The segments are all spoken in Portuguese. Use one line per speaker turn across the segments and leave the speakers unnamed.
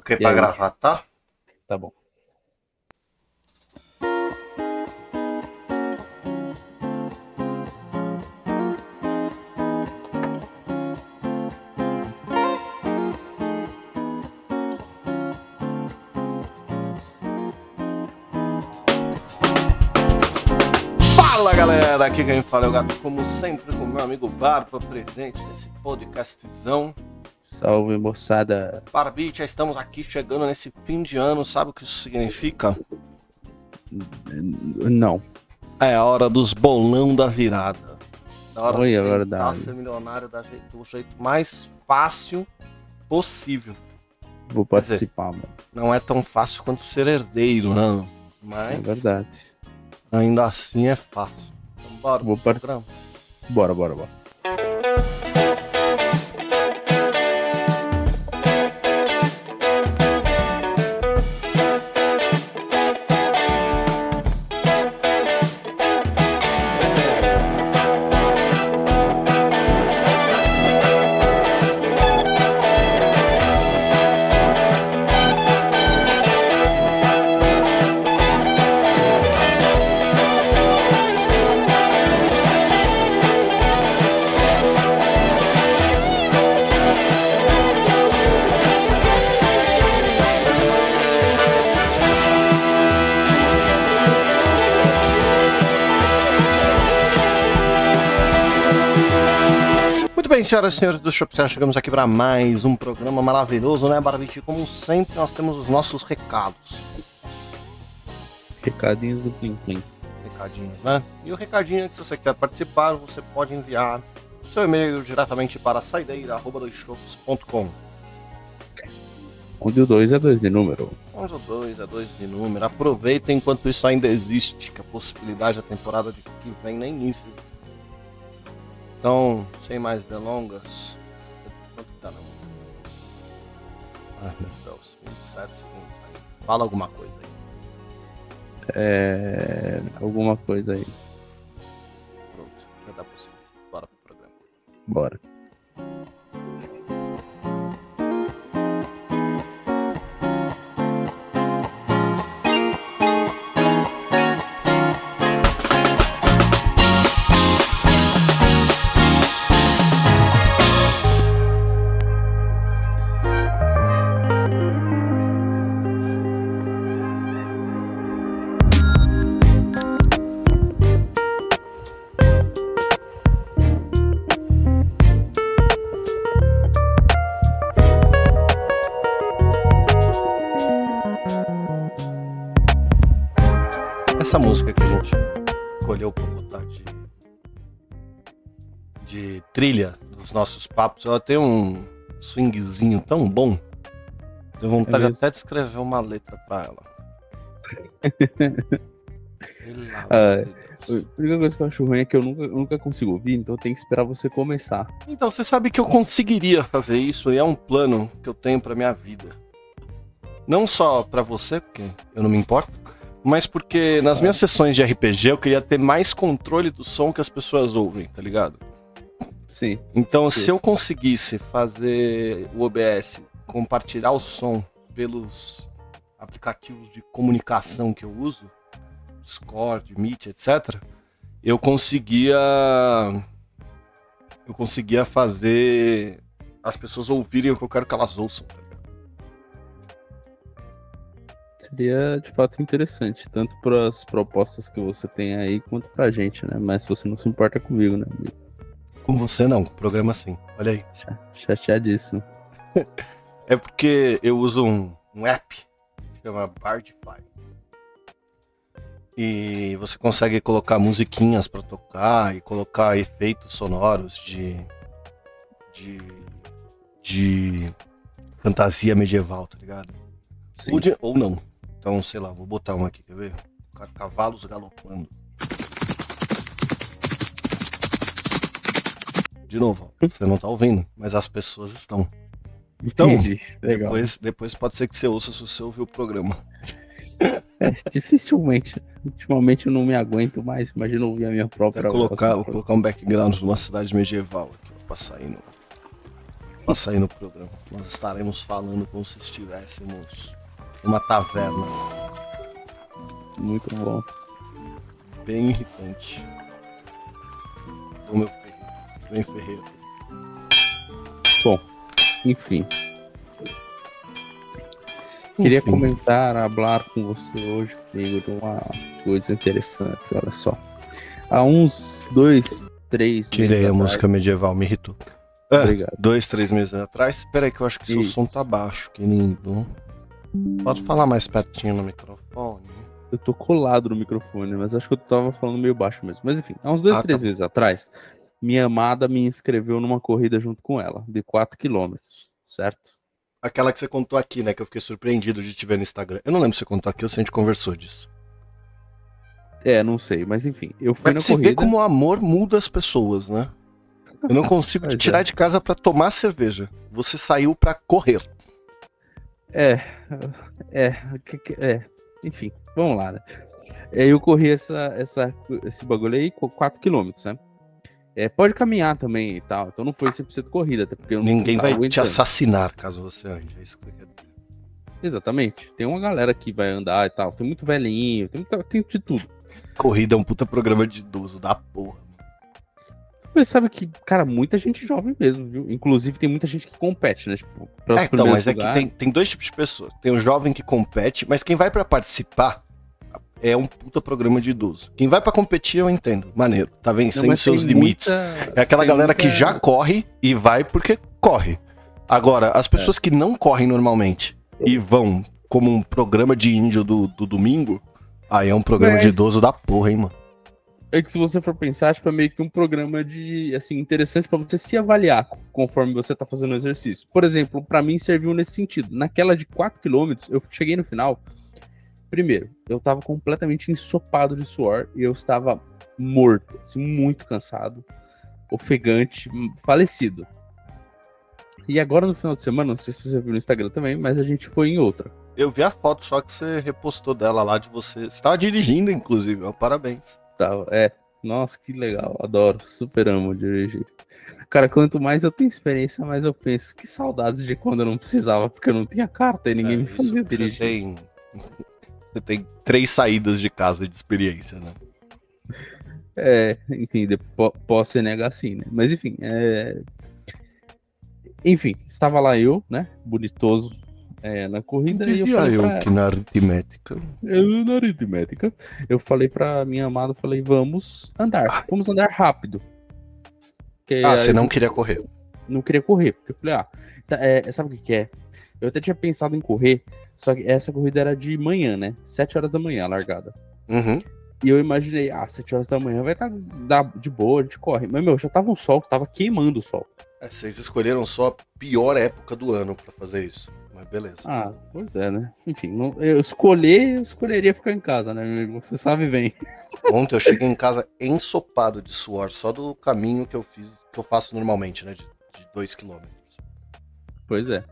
Ok, pra
aí?
gravar, tá?
Tá bom.
Fala galera, aqui quem fala é o gato, como sempre, com meu amigo Barba presente nesse podcastzão.
Salve, moçada.
Barbite, já estamos aqui chegando nesse fim de ano, sabe o que isso significa?
Não.
É a hora dos bolão da virada. Da hora
Oi,
de
é
tentar
verdade.
ser milionário da jeito- do jeito mais fácil possível.
Vou participar, mano.
Não é tão fácil quanto ser herdeiro, né? Mas
É verdade.
ainda assim é fácil. Então bora
Vou
pro.
Bora, bora, bora.
Senhoras e senhores do Shop chegamos aqui para mais um programa maravilhoso, né, Barbite? Como sempre, nós temos os nossos recados.
Recadinhos do Plim Plim.
Recadinhos, né? E o recadinho é que se você quiser participar, você pode enviar seu e-mail diretamente para saideira.com.
Onde o 2 é 2 de número.
11 ou 2 é 2 de número. Aproveita enquanto isso ainda existe, que a possibilidade da temporada de que vem nem nisso existe. Então, sem mais delongas. Quanto que tá na música? Meu Deus, 27 segundos. aí. Fala alguma coisa aí.
É. Alguma coisa aí.
Pronto, já dá pra você. Bora pro programa.
Bora.
Dos nossos papos, ela tem um swingzinho tão bom. Tenho vontade
É
até de escrever uma letra pra ela.
Ah, A única coisa que eu acho ruim é que eu nunca, eu nunca consigo ouvir, então eu tenho que esperar você começar.
Então, você sabe que eu conseguiria fazer isso e é um plano que eu tenho pra minha vida. Não só pra você, porque eu não me importo, mas porque nas minhas sessões de RPG eu queria ter mais controle do som que as pessoas ouvem, tá ligado?
Sim.
Então,
Sim.
se eu conseguisse fazer o OBS compartilhar o som pelos aplicativos de comunicação que eu uso, Discord, Meet, etc., eu conseguia eu conseguia fazer as pessoas ouvirem o que eu quero que elas ouçam. tá?
Seria de fato interessante, tanto para as propostas que você tem aí, quanto pra gente, né? Mas você não se importa comigo, né, amigo?
Com você não, programa sim. Olha aí.
Cha- Chateadíssimo.
É porque eu uso um, um app que chama Bardify. E você consegue colocar musiquinhas pra tocar e colocar efeitos sonoros de de de fantasia medieval, tá ligado?
Sim.
Ou, de- ou não. Então, sei lá, vou botar um aqui, quer ver? Ca- Cavalos galopando. De novo, você não tá ouvindo, mas as pessoas estão. Então,
Entendi.
Depois, depois pode ser que você ouça se você ouvir o programa.
É, dificilmente. Ultimamente eu não me aguento mais. Imagina ouvir a minha própria
Vou colocar, vou colocar um background de uma cidade medieval aqui pra sair no. pra sair no programa. Nós estaremos falando como se estivéssemos numa taverna.
Muito bom.
Bem irritante. O meu Bem ferreiro.
Bom, enfim. Queria
Enfim.
comentar, falar com você hoje comigo de uma coisa interessante, olha só. Há uns dois, três
Tirei a música medieval, me irritou.
Atrás- Obrigado.
dois, três meses atrás. Espera aí que eu acho que seu
Isso.
som tá baixo, querido. Pode falar mais pertinho no microfone?
Eu tô colado no microfone, mas acho que eu tava falando meio baixo mesmo. Mas enfim, há uns dois,
Ah,
três
tá.
meses atrás, minha amada me inscreveu numa corrida junto com ela, de 4 km, certo?
Aquela que você contou aqui, né? Que eu fiquei surpreendido de te ver no Instagram. Eu não lembro se você contou aqui ou se a gente conversou disso.
É, não sei, mas enfim, eu fui na
Mas você vê
corrida.
como o amor muda as pessoas, né? Eu não consigo te tirar
é.
de casa pra tomar cerveja. Você saiu pra correr.
É, é, é, enfim, vamos lá, né? É, Eu corri essa, essa, esse bagulho aí, 4km, né? É, pode caminhar também e tal, então não foi 100% corrida, até porque eu
Ninguém vai te
aguentando.
assassinar caso você ande. É isso que quer dizer.
Exatamente, tem uma galera que vai andar e tal, tem muito velhinho, tem, muita- tem de tudo.
Corrida é um puta programa de idoso da porra.
Mas sabe que, cara, muita gente jovem mesmo, viu? Inclusive tem muita gente que compete, né? Tipo,
É, então, mas é que tem, tem dois tipos de pessoas. Tem o jovem que compete, mas quem vai pra participar é um puta programa de idoso. Quem vai pra competir, eu entendo. Maneiro. Tá
Não,
vencendo
mas
seus limites.
muita-
É aquela
tem
galera que
muita-
já corre e vai porque corre. Agora, as pessoas
É.
que não correm normalmente e vão como um programa de índio do, do domingo, aí é um programa de
Mas-
idoso da porra, hein, mano.
É que se você for pensar, tipo, é meio que um programa de, assim, interessante pra você se avaliar co- conforme você tá fazendo o exercício. Por exemplo, pra mim serviu nesse sentido. Naquela de 4 km, eu cheguei no final. Primeiro, eu tava completamente ensopado de suor e eu estava morto, assim, muito cansado, ofegante, falecido. E agora no final de semana, não sei se você viu no Instagram também, mas a gente foi em outra.
Eu vi a foto só que você repostou dela lá de você. Você tava dirigindo, inclusive, ó, parabéns.
Tal. É, nossa, que legal, adoro, super amo dirigir. Cara, quanto mais eu tenho experiência, mais eu penso, que saudades de quando eu não precisava, porque eu não tinha carta e ninguém
É,
me fazia dirigir.
Você tem, você tem três saídas de casa de experiência, né?
É, enfim, posso negar assim, né? Mas enfim, é... Enfim, estava lá eu, né, bonitoso, é, na corrida, e eu
Dizia
falei
eu
pra...
que na aritmética.
Eu, na aritmética, eu falei pra minha amada, falei, vamos andar, vamos andar rápido. Que
Ah, você não queria correr.
não queria correr, porque eu falei, ah, tá, é, sabe o que, que é? Eu até tinha pensado em correr, só que essa corrida era de manhã, né? 7 horas da manhã, a largada.
Uhum.
E eu imaginei, ah, 7 horas da manhã vai estar de boa, a gente corre. Mas, meu, já tava um sol que tava queimando o sol.
É, vocês escolheram só a pior época do ano pra fazer isso. Mas beleza.
Ah, pois é, né? Enfim, eu escolher, eu escolheria ficar em casa, né, meu amigo? Você sabe bem.
Ontem eu cheguei em casa ensopado de suor, só do caminho que eu fiz, que eu faço normalmente, né? De 2 quilômetros.
Pois é.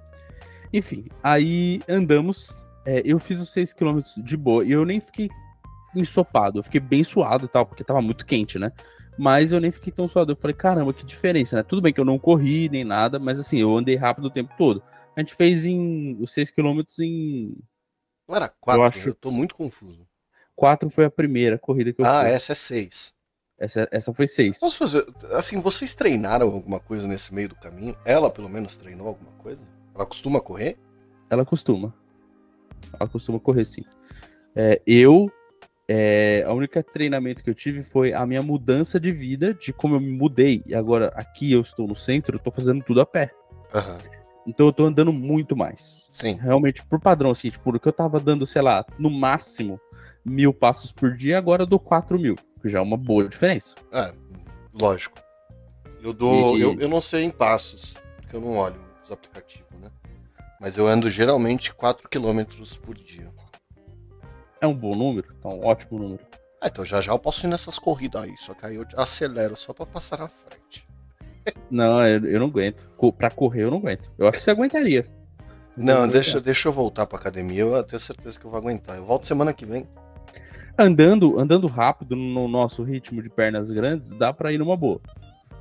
Enfim, aí andamos. é, eu fiz os 6km de boa e eu nem fiquei ensopado. Eu fiquei bem suado e tal, porque tava muito quente, né? Mas eu nem fiquei tão suado. Eu falei, caramba, que diferença, né? Tudo bem que eu não corri nem nada, mas assim, eu andei rápido o tempo todo. A gente fez em os 6km em.
Não era 4?
Eu
Eu,
acho-
tô muito confuso.
4 foi a primeira corrida que eu
ah,
fiz.
essa é 6.
Essa, essa foi 6.
Posso fazer. Assim, vocês treinaram alguma coisa nesse meio do caminho? Ela, pelo menos, treinou alguma coisa? Ela costuma correr?
Ela costuma. Ela costuma correr, sim. É, eu. é, a única treinamento que eu tive foi a minha mudança de vida, de como eu me mudei. E agora aqui eu estou no centro, eu tô fazendo tudo a pé.
Aham.
Então eu tô andando muito mais.
Sim.
Realmente, por padrão, assim, tipo, o que eu tava dando, sei lá, no máximo mil passos por dia, agora eu dou 4 mil. Que já é uma boa diferença.
É, lógico. Eu dou.
E-
Eu, eu não sei em passos, porque eu não olho os aplicativos? Mas eu ando geralmente 4 km por dia.
É um bom número, é um ótimo número.
Ah, então já já eu posso ir nessas corridas aí, só que aí eu acelero só pra passar na frente.
Não, eu, eu não aguento. Pra correr eu não aguento. Eu acho que você aguentaria.
Não,
Eu
deixa, deixa eu voltar pra academia, eu tenho certeza que eu vou aguentar. Eu volto semana que vem.
Andando, andando rápido no nosso ritmo de pernas grandes, dá pra ir numa boa.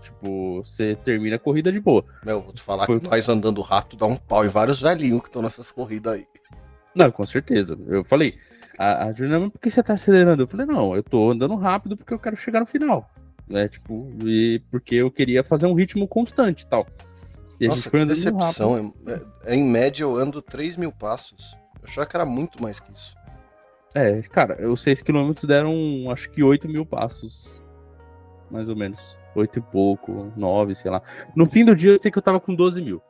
Tipo, você termina a corrida de boa.
Meu, vou te falar
Foi-
que nós andando rápido dá um pau em vários velhinhos que estão nessas corridas aí.
Não, com certeza. Eu falei, a, a Juliana, por que você tá acelerando? Eu falei, não, eu tô andando rápido porque eu quero chegar no final. Né? Tipo, e porque eu queria fazer um ritmo constante e tal. E
Nossa, que decepção. É- é- em média eu ando 3 mil passos. Eu achava que era muito mais que isso.
É, cara, os 6 km deram acho que 8 mil passos. Mais ou menos. 8 e pouco, 9, sei lá. No fim do dia eu sei que eu tava com 12 mil.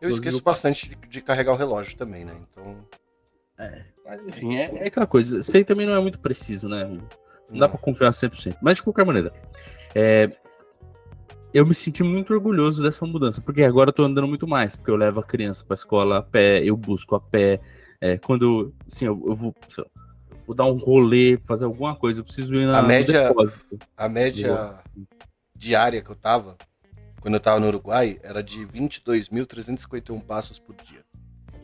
Eu
12
esqueço
mil
bastante de, de carregar o relógio também, né? Então.
Mas enfim, é, é aquela coisa. Sei também não é muito preciso, né? Não dá pra confiar 100%. Mas de qualquer maneira, é, eu me senti muito orgulhoso dessa mudança, porque agora eu tô andando muito mais, porque eu levo a criança pra escola a pé, eu busco a pé. é, quando assim, eu, eu vou, vou dar um rolê, fazer alguma coisa, eu preciso ir na,
A média-
depósito.
A média diária que eu tava, quando eu tava no Uruguai, era de 22.351 passos por dia.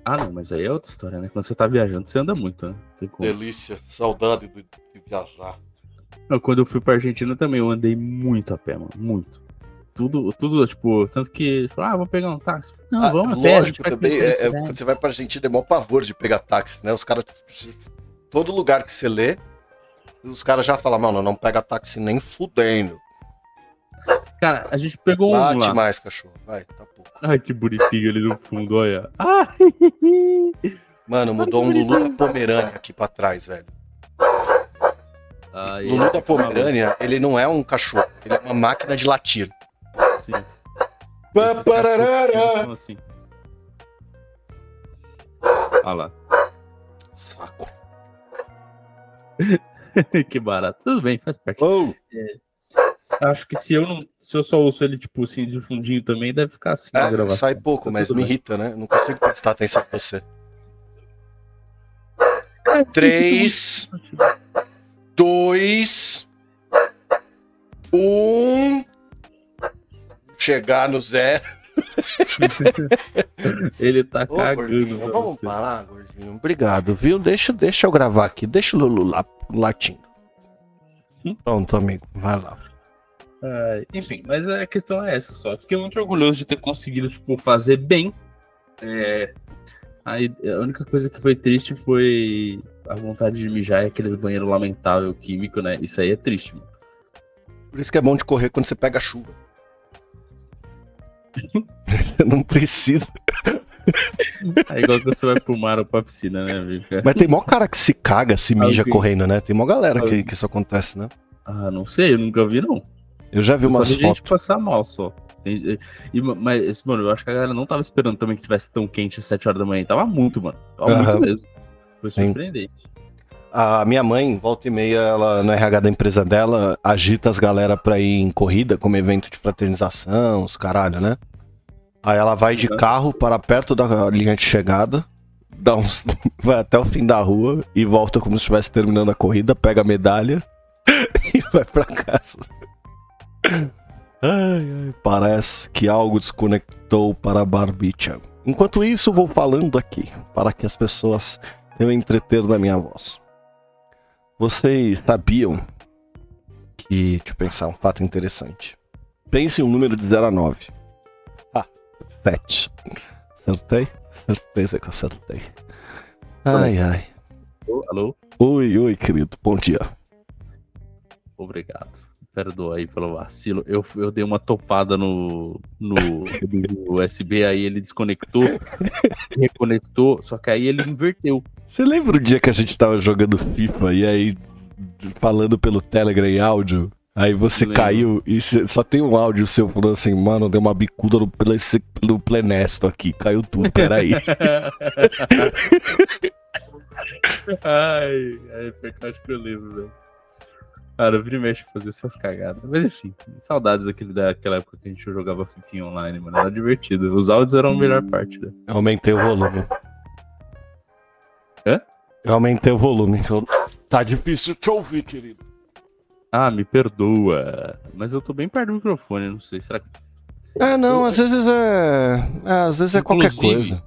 Ah, não, mas aí é outra história, né? Quando você tá viajando, você anda muito, né? Tem como.
Delícia, saudade de, de viajar.
Não, quando eu fui pra Argentina também, eu andei muito a pé, mano. Muito. Tudo, tudo, tipo, tanto que, ah, vou pegar um táxi. Não,
Ah,
vamos a pé, a gente
lógico, também. É, é,
cidade.
quando você vai pra Argentina, é mó pavor de pegar táxi, né? Os caras. Todo lugar que você lê, os caras já falam, mano, não pega táxi nem fudendo.
Cara, a gente pegou um
Late
lá.
mais, cachorro. Vai, tá pouco.
Ai, que bonitinho ali no fundo, olha. Ah,
Mano, mudou um Lulu da Pomerânia aqui pra trás, velho.
Ai,
Lulu
é,
da Pomerânia, ele não é um cachorro, ele é uma máquina de latir.
sim.
Pá, pararara.
assim. Olha lá.
Saco.
que barato. Tudo bem, faz parte.
Oh,
Acho que se eu não. Se eu só ouço ele, tipo, assim, de fundinho também, deve ficar assim
é,
gravação.
sai pouco,
Tá
mas me
bem.
irrita, né? Não consigo prestar atenção em você. Três, dois, um. Chegar no zero.
Ele tá
Ô,
cagando. pra
vamos parar, gordinho. Obrigado, viu? Deixa, deixa eu gravar aqui. Deixa o Lulu lá latindo.
Hum?
Pronto, amigo. Vai lá.
Ai, enfim, mas a questão é essa só. Fiquei muito orgulhoso de ter conseguido, tipo, fazer bem. É, aí, a única coisa que foi triste foi a vontade de mijar e aqueles banheiros lamentável químico, né? Isso aí é triste, mano.
Por isso que é bom de correr quando você pega chuva. você não precisa.
É igual quando você vai pro mar ou pra piscina, né, amigo?
Mas tem mó cara que se caga, se mija correndo, né? Tem mó galera que, que isso acontece, né?
Ah, não sei, eu nunca vi, não.
Eu já vi
Eu
umas
vi gente
fotos.
passar mal só. Tem- e, mas, mano, eu acho que a galera não tava esperando também que tivesse tão quente às 7 horas da manhã. Tava muito, mano. Tava
Aham.
muito mesmo. Foi
Sim.
surpreendente.
A minha mãe, volta e meia, ela no RH da empresa dela, agita as galera pra ir em corrida, como evento de fraternização, os caralho, né? Aí ela vai de
Uhum.
carro para perto da linha de chegada, dá uns, vai até o fim da rua e volta como se estivesse terminando a corrida, pega a medalha e vai pra casa. Ai, ai, parece que algo desconectou para a Barbicha. Enquanto isso, vou falando aqui, para que as pessoas tenham entreter na minha voz. Vocês sabiam que. Deixa eu pensar, um fato interessante. Pense em um número de 0 a 9. Ah, 7. Acertei? Certeza que eu acertei. Ai, ai.
Alô?
Oi, oi, querido. Bom dia.
Obrigado. Perdoa aí pelo vacilo. Eu, eu dei uma topada no, no, no USB, aí ele desconectou, reconectou, só que aí ele inverteu.
Você lembra o dia que a gente tava jogando FIFA e aí falando pelo Telegram em áudio? Aí você caiu e só tem um áudio seu falando assim, mano, deu uma bicuda no, pelo, plenesto aqui, caiu tudo, peraí.
Ai, ai, eu acho que eu lembro, velho. Cara, eu vira e mexe fazer essas cagadas. Mas enfim, saudades daquele, daquela época que a gente jogava fitinha online, mano. Era divertido. Os áudios eram a melhor parte, né?
Eu aumentei o volume.
Hã?
Eu aumentei o volume, então tá difícil te ouvir, querido.
Ah, me perdoa. Mas eu tô bem perto do microfone, não sei. Será que.
Ah, não, às vezes é. é, às vezes é qualquer coisa.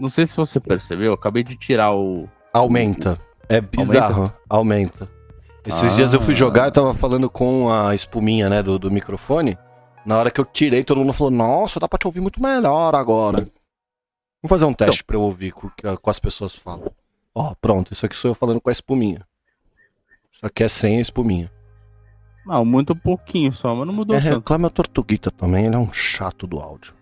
Não sei se você percebeu, eu acabei de tirar o.
Aumenta. É bizarro. Aumenta. Esses dias eu fui jogar, eu tava falando com a espuminha, né, do, do microfone. Na hora que eu tirei, todo mundo falou, nossa, dá pra te ouvir muito melhor agora. Vamos fazer um teste pra eu ouvir com que as pessoas falam. Ó, pronto, isso aqui sou eu falando com a espuminha. Isso aqui é sem a espuminha.
Não, muito pouquinho só, mas não mudou
É,
tanto.
reclama a Tortuguita também, ele é um chato do áudio.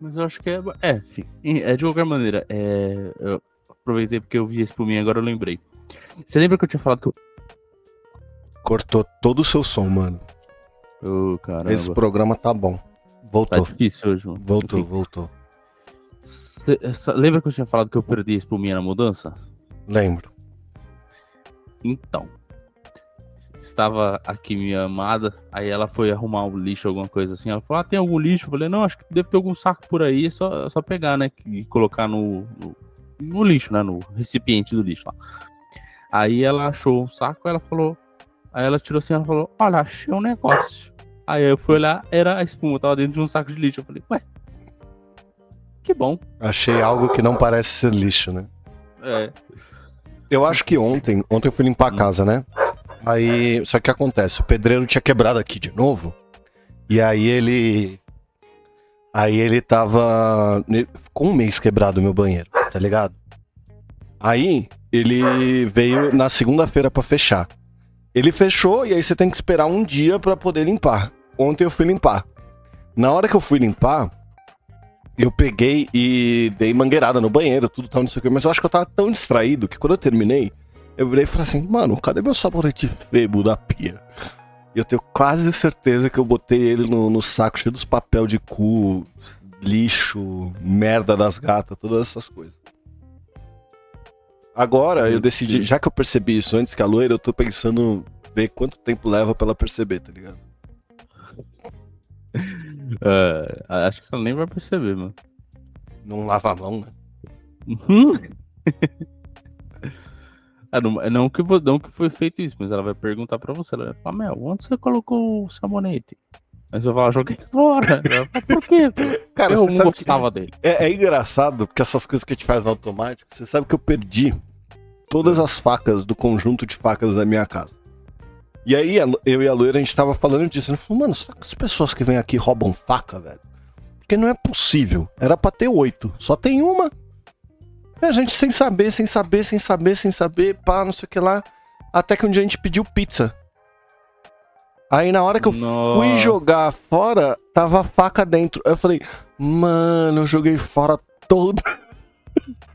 Mas eu acho que é. É, enfim, é de qualquer maneira. É, eu aproveitei porque eu vi esse por mim, agora eu lembrei. Você lembra que eu tinha falado que eu.
Cortou todo o seu som, mano.
Ô, caramba.
Esse programa tá bom.
Tá
Voltou,
difícil hoje, mano.
voltou,
Enfim,
voltou.
cê- lembra que eu tinha falado que eu perdi a espuminha na mudança?
Lembro.
Então. Estava aqui minha amada, aí ela foi arrumar um lixo, alguma coisa assim. Ela falou: Ah, tem algum lixo? Eu falei: Não, acho que deve ter algum saco por aí, é só, é só pegar, né? E colocar no, no, no lixo, né? No recipiente do lixo lá. Aí ela achou um saco, ela falou. Aí ela tirou assim, ela falou: Olha, achei um negócio. Aí eu fui olhar, era a espuma, tava dentro de um saco de lixo. Eu falei: Ué, que bom.
Achei algo que não parece ser lixo, né?
É.
Eu acho que ontem, ontem eu fui limpar a casa, né? Aí, só que acontece, o pedreiro tinha quebrado aqui de novo. E aí ele aí ele tava ficou um mês quebrado o meu banheiro, tá ligado? Aí ele veio na segunda-feira pra fechar. Ele fechou e aí você tem que esperar um dia pra poder limpar. Ontem eu fui limpar. Na hora que eu fui limpar, eu peguei e dei mangueirada no banheiro, tudo tal, não sei o que, mas eu acho que eu tava tão distraído que quando eu terminei, eu virei e falei assim, mano, cadê meu sabonete febo da pia? E eu tenho quase certeza que eu botei ele no, no saco cheio dos papel de cu, lixo, merda das gatas, todas essas coisas. Agora eu decidi, já que eu percebi isso antes que a loira, eu tô pensando ver quanto tempo leva pra ela perceber, tá ligado?
É, acho que ela nem vai perceber, mano.
Não lava a mão, né?
Uhum. É, não, é não, que, não que foi feito isso, mas ela vai perguntar pra você. Ela vai falar, Mel, onde você colocou o sabonete? Você vai falar, joguei fora. Por quê?
Cara,
eu
você
não
sabe que
gostava dele.
É, é engraçado, porque essas coisas que a gente faz no automático, você sabe que eu perdi todas as facas do conjunto de facas da minha casa. E aí, eu e a loira, a gente tava falando disso. Ele falou, mano, será que as pessoas que vêm aqui roubam faca, velho? Porque não é possível. Era pra ter oito. Só tem uma. E a gente sem saber, sem saber, sem saber, sem saber, pá, não sei o que lá. Até que um dia a gente pediu pizza. Aí na hora que eu fui
Nossa.
jogar fora, tava a faca dentro. Eu falei, mano, eu joguei fora todo.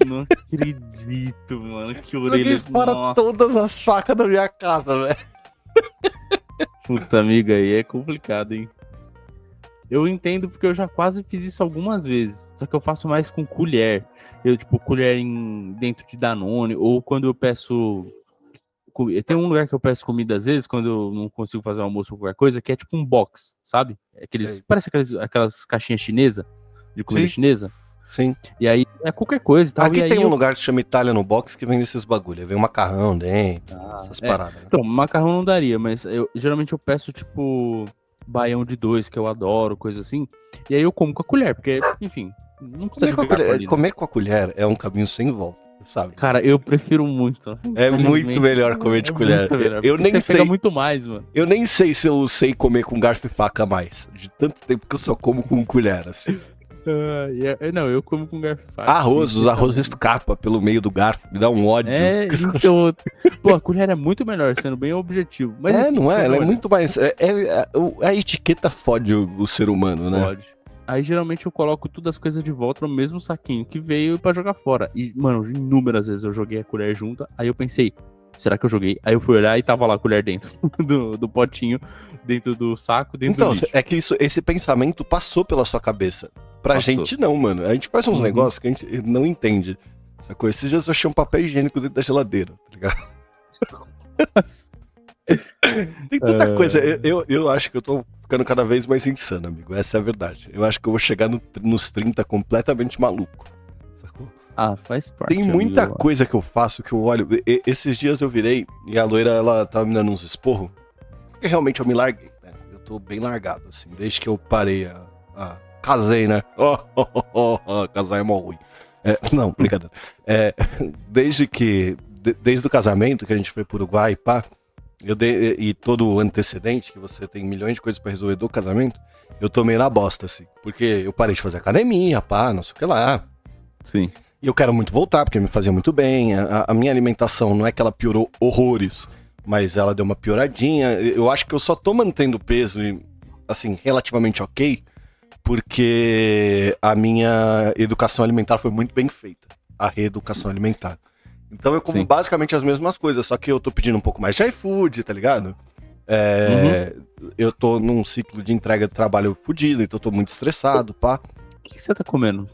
Não acredito, mano. Que
Joguei
orelha.
fora
Nossa,
todas as facas da minha casa, velho.
puta amiga aí é complicado, hein? Eu entendo porque eu já quase fiz isso algumas vezes. Só que eu faço mais com colher. Eu, tipo, colher em, dentro de Danone. Ou quando eu peço. Tem um lugar que eu peço comida às vezes, quando eu não consigo fazer um almoço ou qualquer coisa, que é tipo um box, sabe? Aqueles,
Sei.
parece aquelas, aquelas caixinhas chinesas, de comida
Sim.
chinesa.
Sim.
E aí é qualquer coisa e tal.
Aqui
e
tem um
eu-
lugar que chama Itália no Box que vende esses bagulho. Vem macarrão dentro,
Ah,
essas
é.
paradas. né?
Então, macarrão não daria, mas eu geralmente eu peço tipo baião de dois, que eu adoro, coisa assim. E aí eu como com a colher, porque, enfim, não precisa
Comer
de
com, a colher,
ali, né?
comer com a colher é um caminho sem volta, sabe?
Cara, eu prefiro muito.
É muito melhor comer de
é
colher.
melhor,
Eu nem sei.
muito mais, mano.
Eu nem sei se eu sei comer com garfo e faca mais. De tanto tempo que eu só como com colher, assim.
Ah, e é- não, eu como com garfo e faca.
Arroz, os arroz
então.
escapa pelo meio do garfo. Me dá um ódio.
É, então, pô, a colher é muito melhor, sendo bem objetivo. Mas,
é, não é? Ela é muito mais. É, é- é- o- a etiqueta fode o, o ser humano, né?
Pode. Aí geralmente eu coloco todas as coisas de volta no mesmo saquinho que veio pra jogar fora. E, mano, inúmeras vezes eu joguei a colher junta. Aí eu pensei, será que eu joguei? Aí eu fui olhar e tava lá a colher dentro do, do potinho, dentro do saco, dentro
Então,
do lixo.
é que isso, esse pensamento passou pela sua cabeça. Pra
Passou.
gente, não, mano. A gente faz uns
Uhum.
negócios que a gente não entende. Sacou? Esses dias eu achei um papel higiênico dentro da geladeira, tá ligado? Tem tanta
É.
coisa. Eu, eu, eu acho que eu tô ficando cada vez mais insano, amigo. Essa é a verdade. Eu acho que eu vou chegar no- nos 30 completamente maluco. Sacou?
Ah, faz parte.
Tem muita
amigo.
coisa que eu faço que eu olho. e- esses dias eu virei e a loira, ela tava me dando uns esporros. Porque realmente eu me larguei, né? Eu tô bem largado, assim, desde que eu parei a. a- casei, né? Oh, oh, oh, oh, oh, casar é mó ruim. É, não, brincadeira. É, desde que. de- desde o casamento que a gente foi pro Uruguai, pá. Eu dei, e todo o antecedente, que você tem milhões de coisas pra resolver do casamento, eu tomei na bosta, assim. Porque eu parei de fazer academia, pá, não sei o que lá.
Sim.
E eu quero muito voltar, porque me fazia muito bem. A, a minha alimentação não é que ela piorou horrores, mas ela deu uma pioradinha. Eu acho que eu só tô mantendo peso, e, assim, relativamente ok, porque a minha educação alimentar foi muito bem feita. A reeducação alimentar. Então eu como
Sim.
basicamente as mesmas coisas, só que eu tô pedindo um pouco mais de iFood, tá ligado? É, Eu tô num ciclo de entrega de trabalho fudido, então eu tô muito estressado, pá.
O que você tá comendo?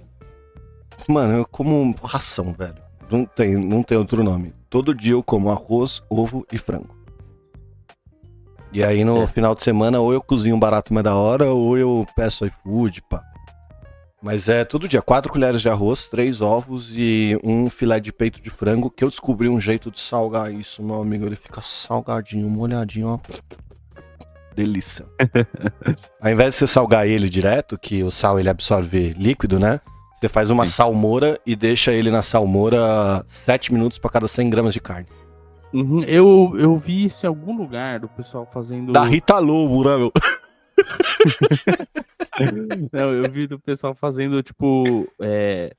Mano, eu como ração, velho. Não tem, não tem outro nome. Todo dia eu como arroz, ovo e frango. E aí no
É.
final de semana, ou eu cozinho um barato mais da hora, ou eu peço iFood, pá. Mas é todo dia, quatro colheres de arroz, três ovos e um filé de peito de frango, que eu descobri um jeito de salgar isso, meu amigo. Ele fica salgadinho, molhadinho, ó. Delícia. Ao invés de você salgar ele direto, que o sal ele absorve líquido, né? Você faz uma
Sim.
salmoura e deixa ele na salmoura 7 minutos para cada 100 gramas de carne.
Uhum, Eu, eu vi isso em algum lugar do pessoal fazendo.
Da Rita Lobo, né, meu?
Não, eu vi do pessoal fazendo, tipo. é,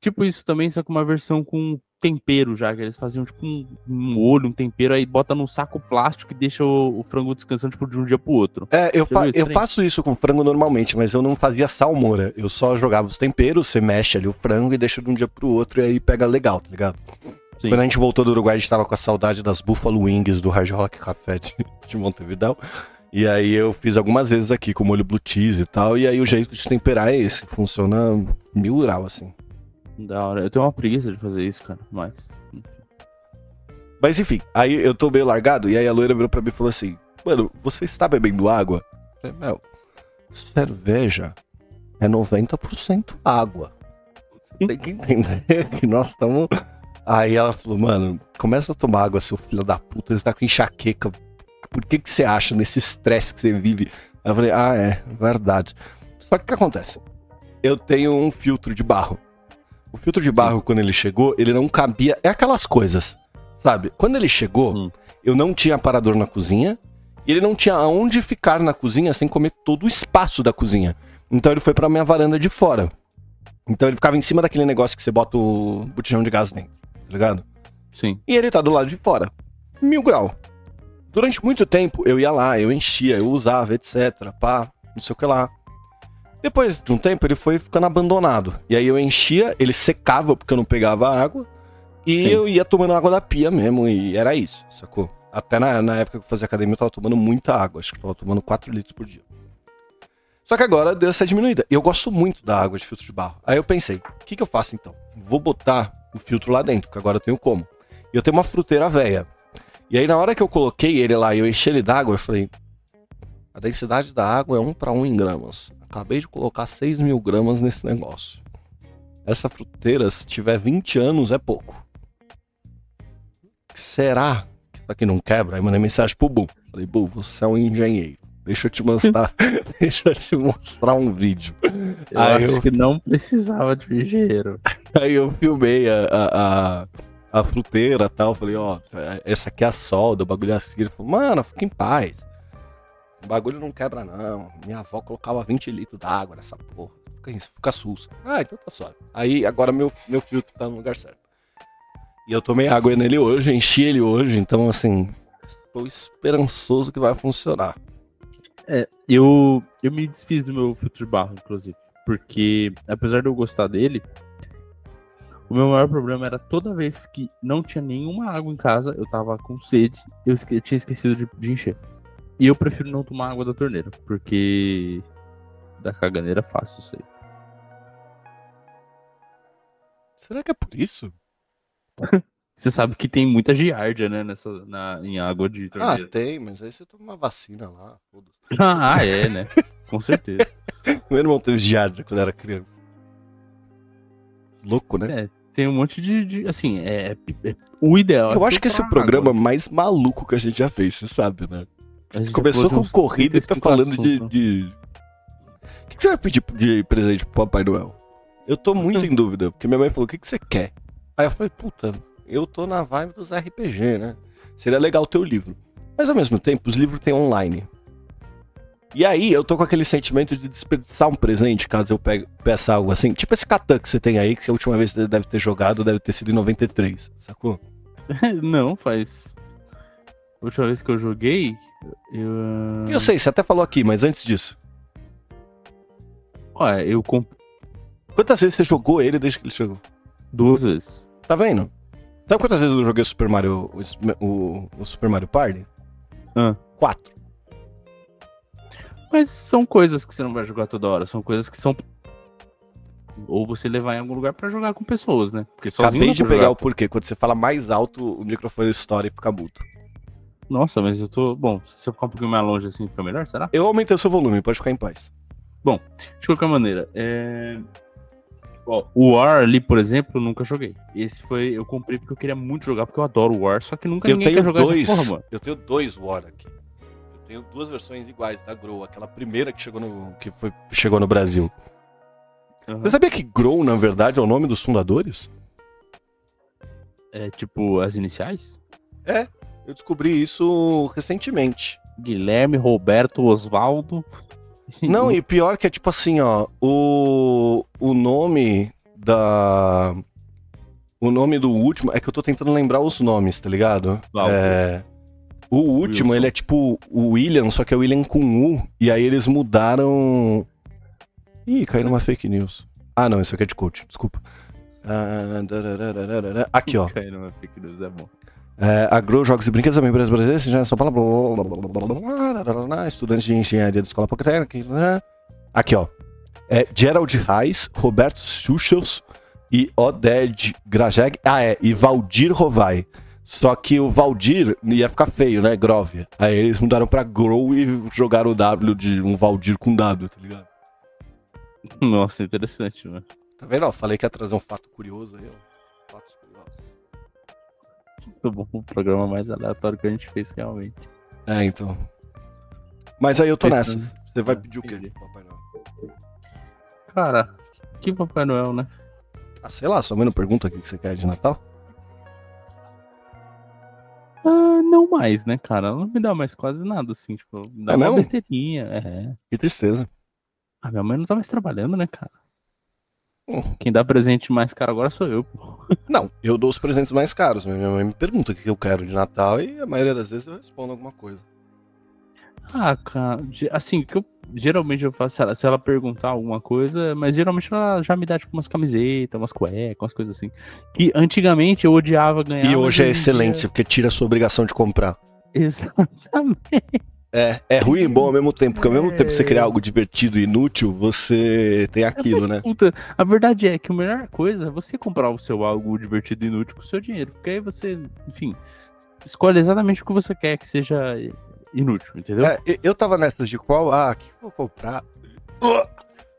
Tipo isso também, só que uma versão com tempero já, que eles faziam tipo um, um molho, um tempero, aí bota num saco plástico e deixa o, o frango descansando tipo, de um dia pro outro.
É, eu, fa- eu faço isso com frango normalmente, mas eu não fazia salmoura. Eu só jogava os temperos, você mexe ali o frango e deixa de um dia pro outro e aí pega legal, tá ligado?
Sim.
Quando a gente voltou do Uruguai, a gente tava com a saudade das Buffalo Wings do Hard Rock Café de, de Montevidéu. E aí eu fiz algumas vezes aqui com molho blue cheese e tal. E aí o jeito de temperar é esse. Funciona mil grau, assim.
Da hora. Eu tenho uma preguiça de fazer isso, cara, mas.
Mas enfim, aí eu tô meio largado. E aí a loira virou pra mim e falou assim: Mano, você está bebendo água? Eu falei, meu, cerveja é 90% água. Você tem que entender que nós estamos. Aí ela falou, mano, começa a tomar água, seu filho da puta, você tá com enxaqueca. Por que, que você acha nesse estresse que você vive? Aí eu falei, ah, é, verdade. Só que o que acontece? Eu tenho um filtro de barro. O filtro de barro, quando ele chegou, ele não cabia. É aquelas coisas, sabe? Quando ele chegou,
Hum.
eu não tinha aparador na cozinha. E ele não tinha aonde ficar na cozinha sem comer todo o espaço da cozinha. Então ele foi pra minha varanda de fora. Então ele ficava em cima daquele negócio que você bota o botijão de gás dentro, tá ligado?
Sim.
E ele tá do lado de fora. Mil grau. Durante muito tempo eu ia lá, eu enchia, eu usava, etc. Pá, não sei o que lá. Depois de um tempo ele foi ficando abandonado. E aí eu enchia, ele secava porque eu não pegava água. E
Sim.
eu ia tomando água da pia mesmo. E era isso, sacou? Até na, na época que eu fazia academia eu tava tomando muita água. Acho que eu tava tomando 4 litros por dia. Só que agora deu essa diminuída. Eu gosto muito da água de filtro de barro. Aí eu pensei, o que, que eu faço então? Vou botar o filtro lá dentro, que agora eu tenho como. E eu tenho uma fruteira velha. E aí na hora que eu coloquei ele lá e eu enchi ele d'água, eu falei, a densidade da água é 1 para 1 em gramas. Acabei de colocar 6 mil gramas nesse negócio. Essa fruteira, se tiver 20 anos, é pouco. Será que isso aqui não quebra? Aí mandei mensagem pro Bu. Falei, Bu, você é um engenheiro. Deixa eu te mostrar, deixa eu te mostrar um vídeo.
Eu
Aí
acho
eu-
que não precisava de engenheiro.
Aí eu filmei a, a, a, a fruteira tal. Falei, ó, essa aqui é a solda, o bagulho é assim. Ele falou, mano, fica em paz. O bagulho não quebra, não. Minha avó colocava 20 litros d'água nessa porra. Fica, fica sus. Ah, então tá suave. Aí agora meu, meu filtro tá no lugar certo. E eu tomei água nele hoje, enchi ele hoje, então assim, estou esperançoso que vai funcionar.
É, eu, eu me desfiz do meu filtro de barro, inclusive. Porque, apesar de eu gostar dele, o meu maior problema era toda vez que não tinha nenhuma água em casa, eu tava com sede, eu, esque- tinha esquecido de, de encher. E eu prefiro não tomar água da torneira, porque da caganeira é fácil isso aí.
Será que é por isso?
Você sabe que tem muita giardia, né, nessa, na, em água de
Ah,
torneira.
tem, mas aí você toma uma vacina lá.
Ah, é, né? Com certeza.
Meu irmão teve giardia quando era criança. Louco, né?
Tem um monte de. de- assim, é, é- é- O ideal.
Eu
é
acho que esse é o programa
água.
mais maluco que a gente já fez, você sabe, né?
A gente já
Começou com corrida e tá
35
falando de, de- O que que você vai pedir de presente pro Papai Noel? Eu tô muito em dúvida, porque minha mãe falou: o que, que você quer? Aí eu falei: puta, eu tô na vibe dos RPG, né? Seria legal ter o livro. Mas ao mesmo tempo, os livros têm online. E aí, eu tô com aquele sentimento de desperdiçar um presente caso eu pegue, peça algo assim. Tipo esse Catan que você tem aí, que a última vez que você deve ter jogado deve ter sido em 93, sacou?
Não, faz. A última vez que eu joguei, eu.
Eu sei, você até falou aqui, mas antes disso.
Ué, eu comprei
Quantas vezes você jogou ele desde que ele chegou?
duas vezes.
Tá vendo? Sabe quantas vezes eu joguei o Super Mario, o, o- o Super Mario Party?
Ah.
Quatro.
Mas são coisas que você não vai jogar toda hora, são coisas que são. Ou você levar em algum lugar pra jogar com pessoas, né? Porque sozinho
Acabei de pegar
jogar.
o porquê. Quando você fala mais alto, o microfone estoura e fica mudo.
Nossa, mas eu tô. Bom, se eu ficar um pouquinho mais longe assim, fica melhor, será?
Eu aumentei o seu volume, pode ficar em paz.
De qualquer maneira, é. Ó, o War ali, por exemplo, eu nunca joguei. Esse foi. Eu comprei porque eu queria muito jogar, porque eu adoro War, só que nunca
Eu
ninguém quer jogar
dois.
essa mano.
Eu tenho dois War aqui. Tenho duas versões iguais da Grow, aquela primeira que chegou no, que foi, chegou no Brasil.
Aham.
Você sabia que Grow, na verdade, é o nome dos fundadores?
É tipo as iniciais?
Eu descobri isso recentemente.
Guilherme, Roberto, Osvaldo.
Não, e pior que é tipo assim, ó, o, o nome da. O nome do último. É que eu tô tentando lembrar os nomes, tá ligado?
Valdo.
É. O último,
Wilson.
ele é tipo o William, só que é o William com U. E aí eles mudaram. Ih, caiu numa fake news. Ah, não, isso aqui é de coach, desculpa. Ah, aqui, ó.
Caiu numa fake news, é bom.
É, agro, jogos e brinquedos, também empresa brasileira, já só fala estudantes de engenharia da escola politécnica. Aqui, ó. É Gerald Reis, Roberto Schuchels e Oded Grajeg. Ah, é, e Valdir Rovai. Só que o Valdir ia ficar feio, né? Grove. Aí eles mudaram pra Grow e jogaram o W de um Valdir com W, tá ligado?
Nossa, interessante, mano.
Tá vendo? ó? Falei que ia trazer um fato curioso aí, ó. Fatos curiosos.
Muito bom. O programa mais aleatório que a gente fez realmente.
É, então. Mas aí eu tô
Pensando.
nessa. Você vai pedir o quê. Papai Noel?
Cara, que Papai Noel, né?
Ah, sei lá, sua mãe não pergunta o que você quer de Natal?
Ah, não mais, né, cara? Ela não me dá mais quase nada, assim, tipo, me dá
É
uma
mesmo?
besteirinha, é.
Que tristeza.
A minha mãe não tá mais trabalhando, né, cara?
Hum.
Quem dá presente mais caro agora sou eu, pô.
Não, eu dou os presentes mais caros. Minha mãe me pergunta o que eu quero de Natal e a maioria das vezes eu respondo alguma coisa.
Ah, cara, assim, que eu geralmente eu faço, se ela, se ela perguntar alguma coisa, mas geralmente ela já me dá, tipo, umas camisetas, umas cuecas, umas coisas assim. Que antigamente eu odiava ganhar.
e hoje é excelente,
dia-
porque tira a sua obrigação de comprar.
Exatamente.
É, é ruim e bom ao mesmo tempo, porque ao mesmo tempo que você criar algo divertido e inútil, você tem aquilo,
Mas,
né?
puta, a verdade é que a melhor coisa é você comprar o seu algo divertido e inútil com o seu dinheiro. Porque aí você, enfim, escolhe exatamente o que você quer que seja inútil, entendeu?
É, eu tava nessas de qual, ah, o que eu vou comprar?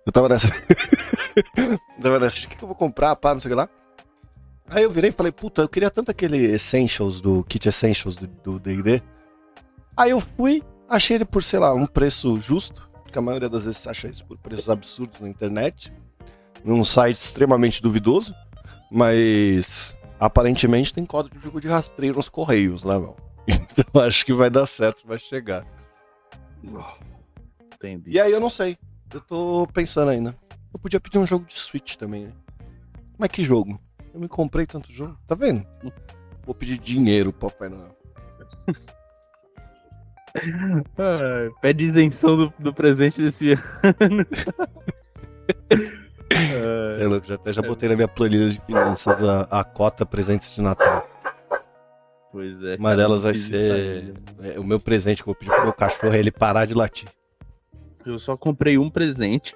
Eu tava nessa. eu tava nessa de que eu vou comprar, pá, não sei o que lá. Aí eu virei e falei, puta, eu queria tanto aquele Essentials do Kit Essentials do- DD. Aí eu fui, achei ele por, sei lá, um preço justo, porque a maioria das vezes você acha isso por preços absurdos na internet, num site extremamente duvidoso, mas aparentemente tem código de rastreio nos correios, né, meu? Então acho que vai dar certo, vai chegar.
Entendi.
E aí eu não sei. Eu tô pensando ainda. Eu podia pedir um jogo de Switch também, né? Mas que jogo? Eu me comprei tanto jogo. Tá vendo? Vou pedir dinheiro, Papai Noel.
Ah, pede isenção do, do presente desse ano.
Sei lá, já, até já botei na minha planilha de finanças a, a cota presentes de Natal.
Pois é.
Uma delas vai ser. é, o meu presente que eu vou pedir pro meu cachorro é ele parar de latir.
Eu só comprei um presente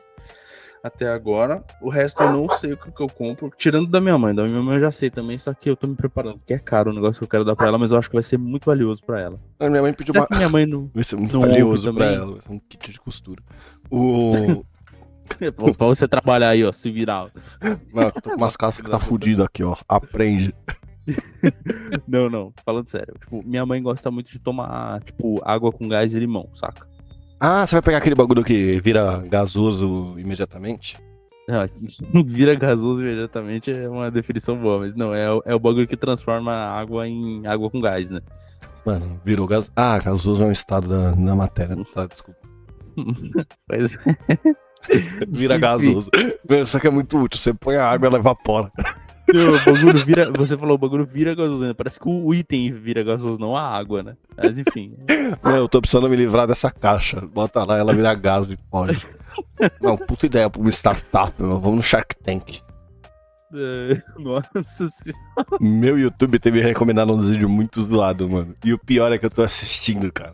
até agora. O resto eu não sei o que, que eu compro. Tirando da minha mãe. Da minha mãe eu já sei também, só que eu tô me preparando. Porque é caro o negócio que eu quero dar pra ela, mas eu acho que vai ser muito valioso pra ela.
A minha mãe pediu
Já
uma.
que minha mãe não.
Vai ser muito
Não
valioso pra
também?
ela. Vai ser um kit de costura. O.
Pra você trabalhar aí, ó, se virar.
Mano, eu tô com umas calças que tá fudido aqui, ó. Aprende.
Não, não, falando sério. Tipo, minha mãe gosta muito de tomar, tipo, água com gás e limão, saca?
Ah, você vai pegar aquele bagulho que vira gasoso imediatamente?
Ah, vira gasoso imediatamente é uma definição boa, mas não, é, o- é o bagulho que transforma a água em água com gás, né?
Mano, virou gás. Ah, gasoso é um estado da, da matéria. Tá, desculpa.
Mas,
Vira
Enfim.
gasoso. Isso aqui é muito útil. Você põe a água, ela evapora.
Não, o bagulho vira. Você falou, o bagulho vira gasoso, né? Parece que o item vira gasoso, não a água, né? Mas enfim.
Meu, eu tô precisando me livrar dessa caixa. Bota lá, ela vira gás e pode. Não, puta ideia pra uma startup, meu. Vamos no Shark Tank.
É, Nossa senhora.
Meu YouTube tem me recomendado uns vídeos muito zoados, mano. E o pior é que eu tô assistindo, cara.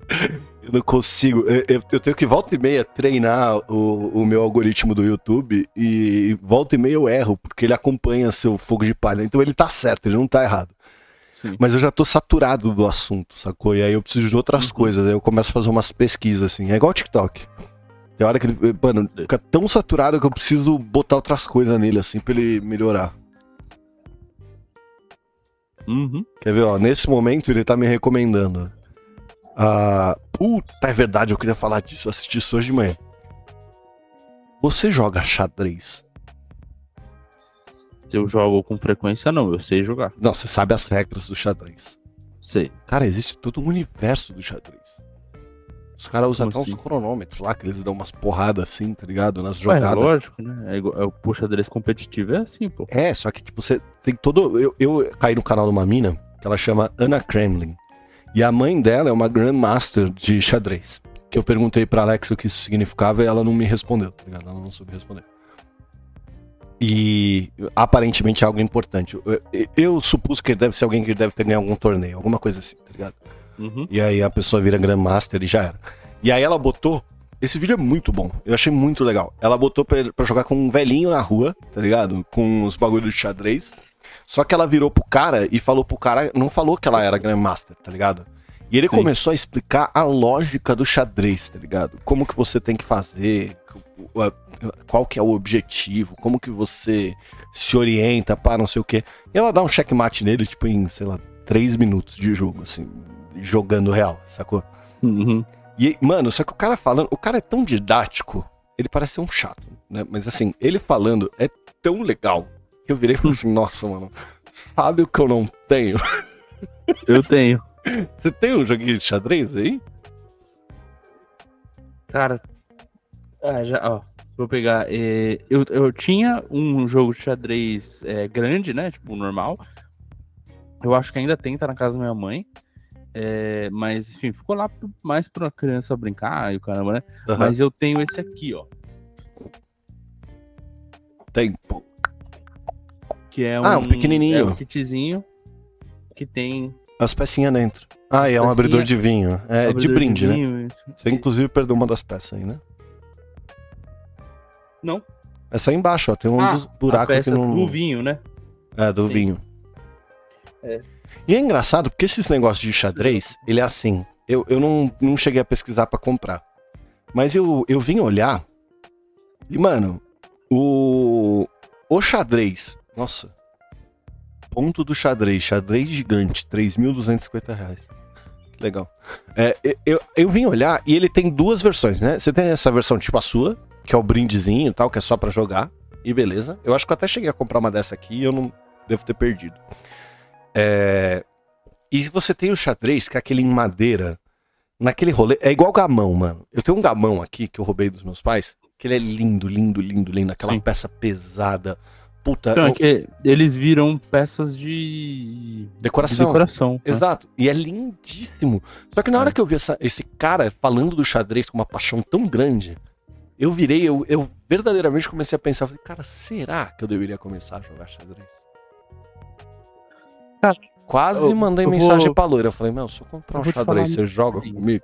Eu não consigo. Eu, eu- tenho que volta e meia treinar o, o meu algoritmo do YouTube e volta e meia eu erro, porque ele acompanha seu fogo de palha. Então ele tá certo, ele não tá errado.
Sim.
Mas eu já tô saturado do assunto, sacou? E aí eu preciso de outras
Uhum.
coisas. Aí eu começo a fazer umas pesquisas, assim. É igual o TikTok. Tem hora que ele, mano, fica tão saturado que eu preciso botar outras coisas nele, assim, pra ele melhorar.
Uhum.
Quer ver, ó? Nesse momento ele tá me recomendando. Ah, puta, é verdade, eu queria falar disso. Eu assisti isso hoje de manhã. Você joga xadrez?
Eu jogo com frequência, não. Eu sei jogar.
Não, você sabe as regras do xadrez.
Sei.
Cara, existe todo um universo do xadrez. Os caras usam até uns
assim?
cronômetros lá, que eles dão umas porradas assim, tá ligado? Nas jogadas.
lógico, né? É, igual- é o xadrez competitivo, é assim, pô.
É, só que, tipo, você tem todo. Eu, eu caí no canal de uma mina que ela chama Anna Kremlin. E a mãe dela é uma Grandmaster de xadrez. Que eu perguntei pra Alex o que isso significava e ela não me respondeu, tá ligado? Ela não soube responder. E aparentemente é algo importante. Eu, eu- eu supus que deve ser alguém que deve ter ganhado algum torneio, alguma coisa assim, tá ligado?
Uhum.
E aí a pessoa vira Grandmaster e já era. E aí ela botou. Esse vídeo é muito bom. Eu achei muito legal. Ela botou pra, pra jogar com um velhinho na rua, tá ligado? Com os bagulhos de xadrez. Só que ela virou pro cara e falou pro cara. Não falou que ela era Grandmaster, tá ligado? E ele
Sim.
começou a explicar a lógica do xadrez, tá ligado? Como que você tem que fazer, qual que é o objetivo, como que você se orienta para não sei o quê. E ela dá um checkmate nele, tipo, em, sei lá, três minutos de jogo, assim, jogando real, sacou?
Uhum.
E, mano, só que o cara falando, o cara é tão didático, ele parece ser um chato, né? Mas assim, ele falando é tão legal eu virei e falei assim, nossa, mano, sabe o que eu não tenho?
Eu tenho.
Você tem um joguinho de xadrez aí?
Cara, ah, já, ó, vou pegar. é, eu, eu tinha um jogo de xadrez é, grande, né? Tipo, normal. Eu acho que ainda tem, tá na casa da minha mãe. Mas, enfim, ficou lá mais pra criança brincar e o caramba, né?
Aham.
Mas eu tenho esse aqui, ó. Que é um,
Ah, um pequenininho.
É um kitzinho que tem.
As pecinhas dentro. Ah, e é um
Pecinha-
abridor de vinho. É de
abridor
brinde, né?
vinho, isso.
Você inclusive perdeu uma das peças aí, né?
Não.
Essa aí embaixo, ó. Tem um
Ah,
dos
A
buracos
peça
que não.
do vinho, né?
É, do
Sim.
vinho.
É.
E é engraçado porque esses negócios de xadrez, ele é assim. Eu, eu não, não cheguei a pesquisar pra comprar. Mas eu, eu vim olhar. E, mano, o. O xadrez. Nossa. Ponto do xadrez. Xadrez gigante. 3.250 reais. Que legal. É, eu, eu, vim olhar e ele tem duas versões, né? Você tem essa versão tipo a sua, que é o brindezinho e tal, que é só pra jogar. E beleza. Eu acho que eu até cheguei a comprar uma dessa aqui e eu não devo ter perdido. É... E você tem o xadrez, que é aquele em madeira, naquele rolê. É igual gamão, mano. Eu tenho um gamão aqui que eu roubei dos meus pais, que ele é lindo, lindo, lindo, lindo. Aquela
Sim.
peça pesada. Puta,
Então, é
eu-
que eles viram peças de, de
decoração.
decoração. né?
Exato. E é lindíssimo. Só que na hora
É.
que eu vi essa- esse cara falando do xadrez com uma paixão tão grande, eu virei, eu, eu verdadeiramente comecei a pensar, falei, cara, será que eu deveria começar a jogar xadrez?
Cara,
Quase
eu-
mandei
eu
mensagem
vou-
pra loira. Eu falei, meu, se eu comprar um xadrez, você joga comigo?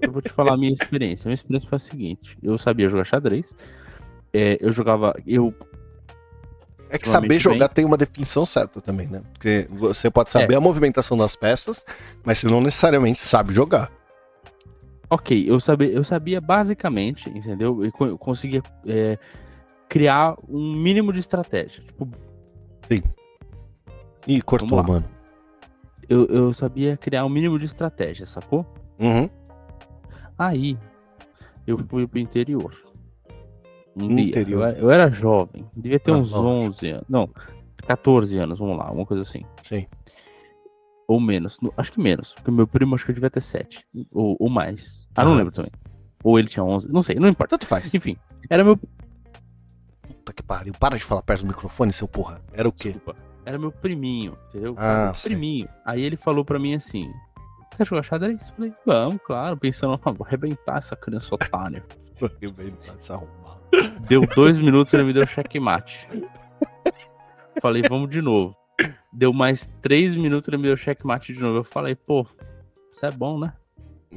Eu vou te falar a minha experiência. A minha experiência foi a seguinte: eu sabia jogar xadrez. é, eu jogava. Eu.
É que saber jogar
bem.
tem uma definição certa também, né? Porque você pode saber
É.
a movimentação das peças, mas você não necessariamente sabe jogar.
Ok, eu sabia, eu sabia basicamente, entendeu? Eu, co- eu conseguia é, criar um mínimo de estratégia. Tipo,
Ih, cortou, mano.
eu, eu sabia criar um mínimo de estratégia, sacou?
Uhum.
Aí, eu fui pro interior. Um
No
dia.
interior.
Eu, era- eu era jovem, devia ter
Ah,
uns
lógico.
11 anos. Não, 14 anos, vamos lá, uma coisa assim.
Sim.
Ou menos. no- Acho que menos, porque meu primo acho que devia ter 7. Ou, ou mais. Ah, não
Ah.
lembro também. Ou ele tinha 11, não sei, não importa.
Tanto faz.
Enfim, era meu.
Puta que pariu. Para de falar perto do microfone, seu porra. Era o quê?
Desculpa. Era meu priminho, entendeu?
Ah,
priminho. Aí ele falou pra mim assim: Quer jogar xadrez? Eu falei, vamos, claro, pensando, ah, vou arrebentar essa criança otária.
Eu venho pra se arrumar.
Deu dois minutos, ele me deu checkmate. Falei, vamos de novo. Deu mais três minutos, ele me deu checkmate de novo. Eu falei, pô, isso é bom, né?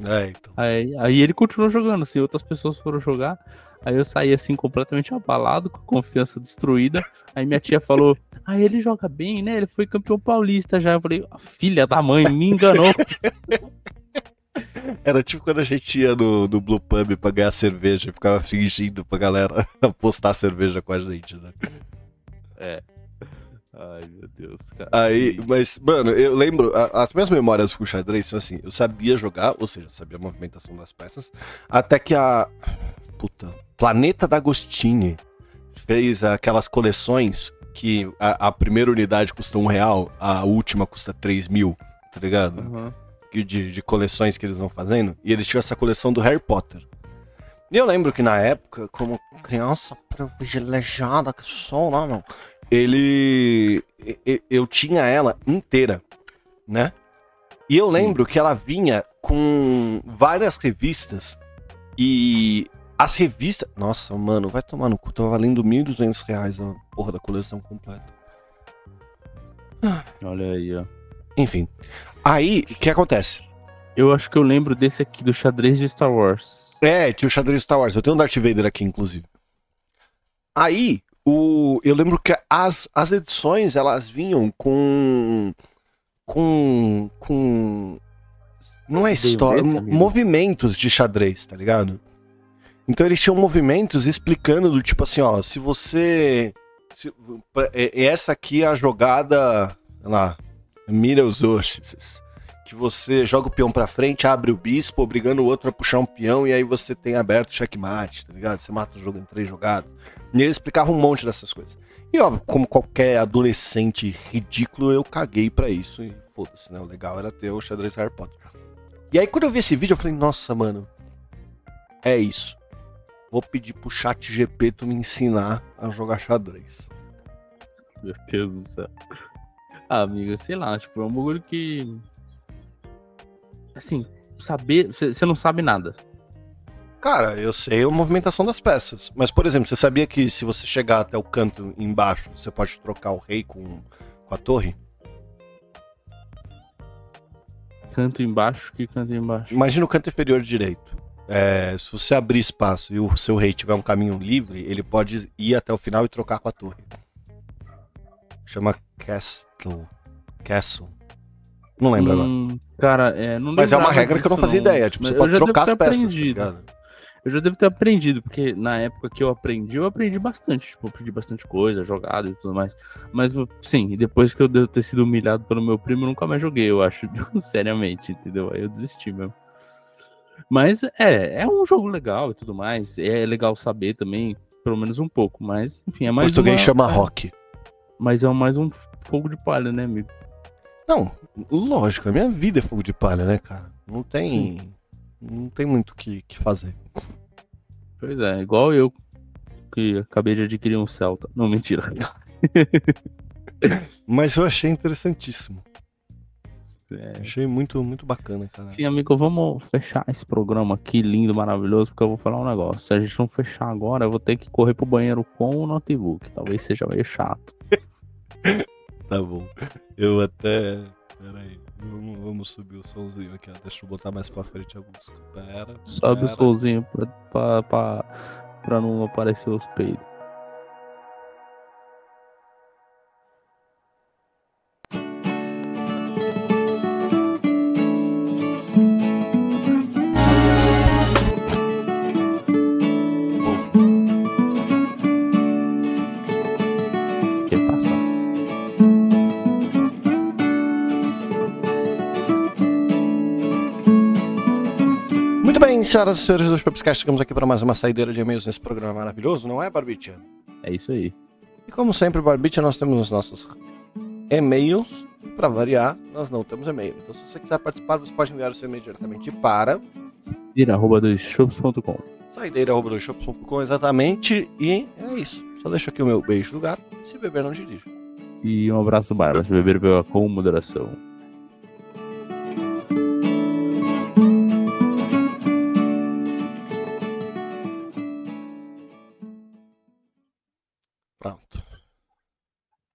É, então.
Aí, aí ele continuou jogando, assim, outras pessoas foram jogar. Aí eu saí assim, completamente abalado, com confiança destruída. Aí minha tia falou: Ah, ele joga bem, né? Ele foi campeão paulista já. Eu falei, filha da mãe, me enganou.
Era tipo quando a gente ia no, no Blue Pub pra ganhar cerveja e ficava fingindo pra galera apostar cerveja com a gente, né?
Ai, meu Deus, cara.
Aí, mas, mano, eu lembro, as minhas memórias com xadrez são assim, eu sabia jogar, ou seja, sabia a movimentação das peças, até que a. Puta. Planeta D'Agostini fez aquelas coleções que a, a primeira unidade custa um real, a última custa 3 mil, tá ligado?
Aham.
De, de coleções que eles vão fazendo, e eles tinham essa coleção do Harry Potter. E eu lembro que na época, como criança privilegiada que sou, não, não. Ele. Eu tinha ela inteira, né? E eu lembro que ela vinha com várias revistas e as revistas. Nossa, mano, vai tomar no cu, tava valendo 1.200 reais a porra da coleção completa.
Olha aí, ó.
Enfim. Aí, o que acontece?
Eu acho que eu lembro desse aqui, do xadrez de Star Wars.
É, tinha o xadrez Star Wars. Eu tenho um Darth Vader aqui, inclusive. Aí, o, eu lembro que as, as edições, elas vinham com... Com... Com... Não é história, movimentos de xadrez, tá ligado? Então eles tinham movimentos explicando do tipo assim, ó, se você... se- é- essa aqui é a jogada, lá, mira os ossos que você joga o peão pra frente, abre o bispo, obrigando o outro a puxar um peão, e aí você tem aberto o checkmate, tá ligado? Você mata o jogo em três jogadas. E ele explicava um monte dessas coisas. E óbvio, como qualquer adolescente ridículo, eu caguei pra isso e foda-se, né? O legal era ter o xadrez Harry Potter. E aí quando eu vi esse vídeo, eu falei, nossa, mano, é isso. Vou pedir pro chat GP tu me ensinar a jogar xadrez.
Meu Deus do céu. Ah, amigo, sei lá, tipo, é um bagulho que. Assim, saber. Você não sabe nada.
Cara, eu sei a movimentação das peças. Mas, por exemplo, você sabia que se você chegar até o canto embaixo, você pode trocar o rei com, com a torre?
Canto embaixo, que canto embaixo?
Imagina o canto inferior direito. É, se você abrir espaço e o seu rei tiver um caminho livre, ele pode ir até o final e trocar com a torre. Chama Castle. Castle. Não lembro agora.
Hum, cara, é, não
Mas é uma regra que eu não fazia ideia. Tipo, você
eu
pode trocar as peças, tá
aprendido.
ligado?
Eu já devo ter aprendido, porque na época que eu aprendi, eu aprendi bastante. Tipo, aprendi bastante coisa, jogada e tudo mais. Mas, sim, depois que eu devo ter sido humilhado pelo meu primo, eu nunca mais joguei, eu acho, seriamente, entendeu? Aí eu desisti mesmo. Mas é, é um jogo legal e tudo mais. É legal saber também, pelo menos um pouco. Mas, enfim, é mais
Português
uma-
chama
é,
rock.
Mas é mais um fogo de palha, né, amigo?
Não, lógico, a minha vida é fogo de palha, né, cara? Não tem. Não tem muito o que, que fazer.
Pois é, igual eu, que acabei de adquirir um Celta. Não, mentira.
Mas eu achei interessantíssimo.
É,
Achei muito, muito bacana, cara.
Sim, amigo, vamos fechar esse programa aqui, lindo, maravilhoso, porque eu vou falar um negócio. Se a gente não fechar agora, eu vou ter que correr pro banheiro com o notebook. Talvez seja meio chato.
Tá bom. Eu até. Pera aí. Vamos, vamos subir o somzinho aqui, ó. Deixa eu botar mais pra frente a música. Pera.
Sobe o
pera.
solzinho pra, pra, pra, pra não aparecer os peidos.
Senhoras e senhores do Shopscast, chegamos aqui para mais uma saideira de e-mails nesse programa maravilhoso, não é, Barbicha?
É isso aí.
E como sempre, Barbicha, nós temos os nossos e-mails. Para variar, nós não temos e-mail. Então, se você quiser participar, você pode enviar o seu e-mail diretamente para
Ir@doisshops.com.
saideira.com exatamente. E é isso. Só deixo aqui o meu beijo do gato. Se beber, não dirija.
E um abraço do Barba. Se beber, beba com moderação.
Pronto.